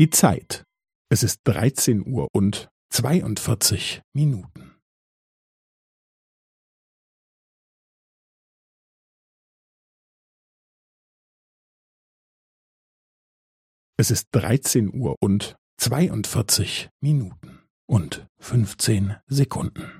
Die Zeit. Es ist 13 Uhr und 42 Minuten. Es ist 13 Uhr und 42 Minuten und 15 Sekunden.